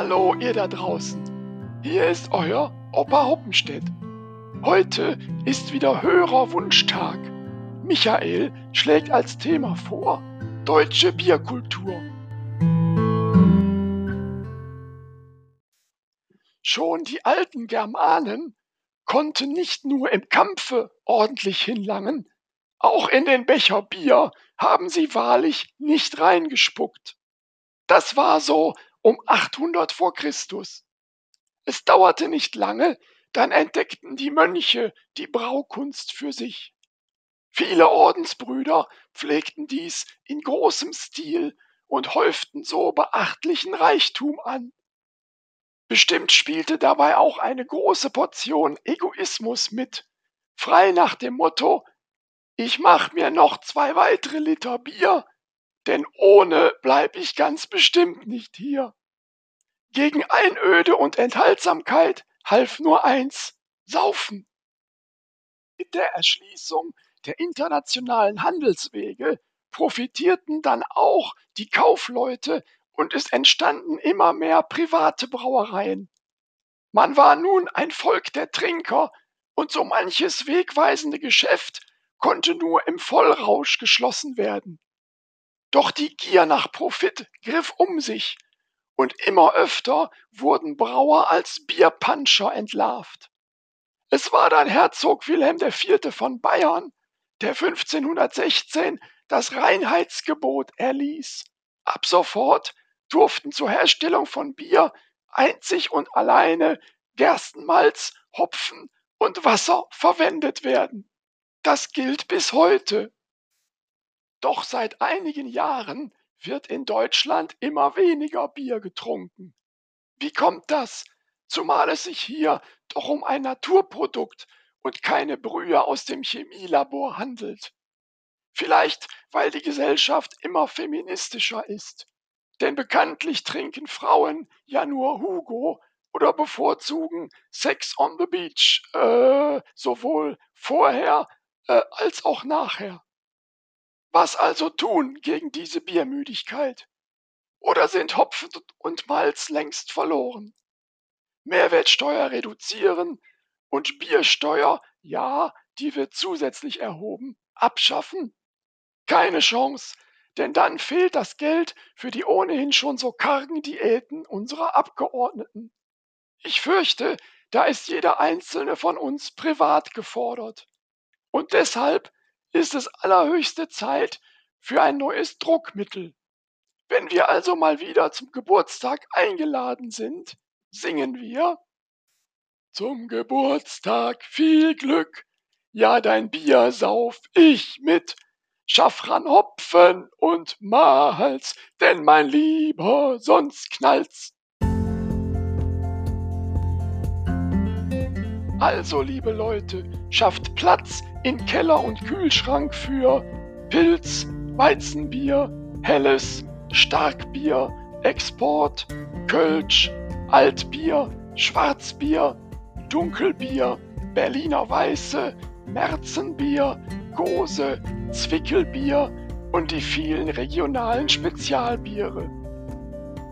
Hallo ihr da draußen. Hier ist euer Opa Hoppenstedt. Heute ist wieder Hörerwunschtag. Michael schlägt als Thema vor deutsche Bierkultur. Schon die alten Germanen konnten nicht nur im Kampfe ordentlich hinlangen, auch in den Becher Bier haben sie wahrlich nicht reingespuckt. Das war so um 800 vor Christus. Es dauerte nicht lange, dann entdeckten die Mönche die Braukunst für sich. Viele Ordensbrüder pflegten dies in großem Stil und häuften so beachtlichen Reichtum an. Bestimmt spielte dabei auch eine große Portion Egoismus mit, frei nach dem Motto Ich mach mir noch zwei weitere Liter Bier, denn ohne bleib ich ganz bestimmt nicht hier. Gegen Einöde und Enthaltsamkeit half nur eins, Saufen. Mit der Erschließung der internationalen Handelswege profitierten dann auch die Kaufleute und es entstanden immer mehr private Brauereien. Man war nun ein Volk der Trinker und so manches wegweisende Geschäft konnte nur im Vollrausch geschlossen werden. Doch die Gier nach Profit griff um sich und immer öfter wurden Brauer als Bierpanscher entlarvt. Es war dann Herzog Wilhelm IV. von Bayern, der 1516 das Reinheitsgebot erließ. Ab sofort durften zur Herstellung von Bier einzig und alleine Gerstenmalz, Hopfen und Wasser verwendet werden. Das gilt bis heute. Doch seit einigen Jahren wird in Deutschland immer weniger Bier getrunken. Wie kommt das? Zumal es sich hier doch um ein Naturprodukt und keine Brühe aus dem Chemielabor handelt. Vielleicht, weil die Gesellschaft immer feministischer ist. Denn bekanntlich trinken Frauen ja nur Hugo oder bevorzugen Sex on the Beach, äh, sowohl vorher äh, als auch nachher. Was also tun gegen diese Biermüdigkeit? Oder sind Hopfen und Malz längst verloren? Mehrwertsteuer reduzieren und Biersteuer, ja, die wird zusätzlich erhoben, abschaffen? Keine Chance, denn dann fehlt das Geld für die ohnehin schon so kargen Diäten unserer Abgeordneten. Ich fürchte, da ist jeder einzelne von uns privat gefordert. Und deshalb ist es allerhöchste Zeit für ein neues Druckmittel. Wenn wir also mal wieder zum Geburtstag eingeladen sind, singen wir Zum Geburtstag viel Glück, ja dein Bier sauf ich mit, Schaffran Hopfen und Malz, denn mein Lieber, sonst knallt's. Also, liebe Leute, schafft Platz in Keller und Kühlschrank für Pilz, Weizenbier, Helles, Starkbier, Export, Kölsch, Altbier, Schwarzbier, Dunkelbier, Berliner Weiße, Märzenbier, Gose, Zwickelbier und die vielen regionalen Spezialbiere.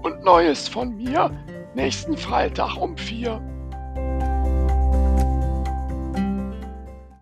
Und Neues von mir nächsten Freitag um vier.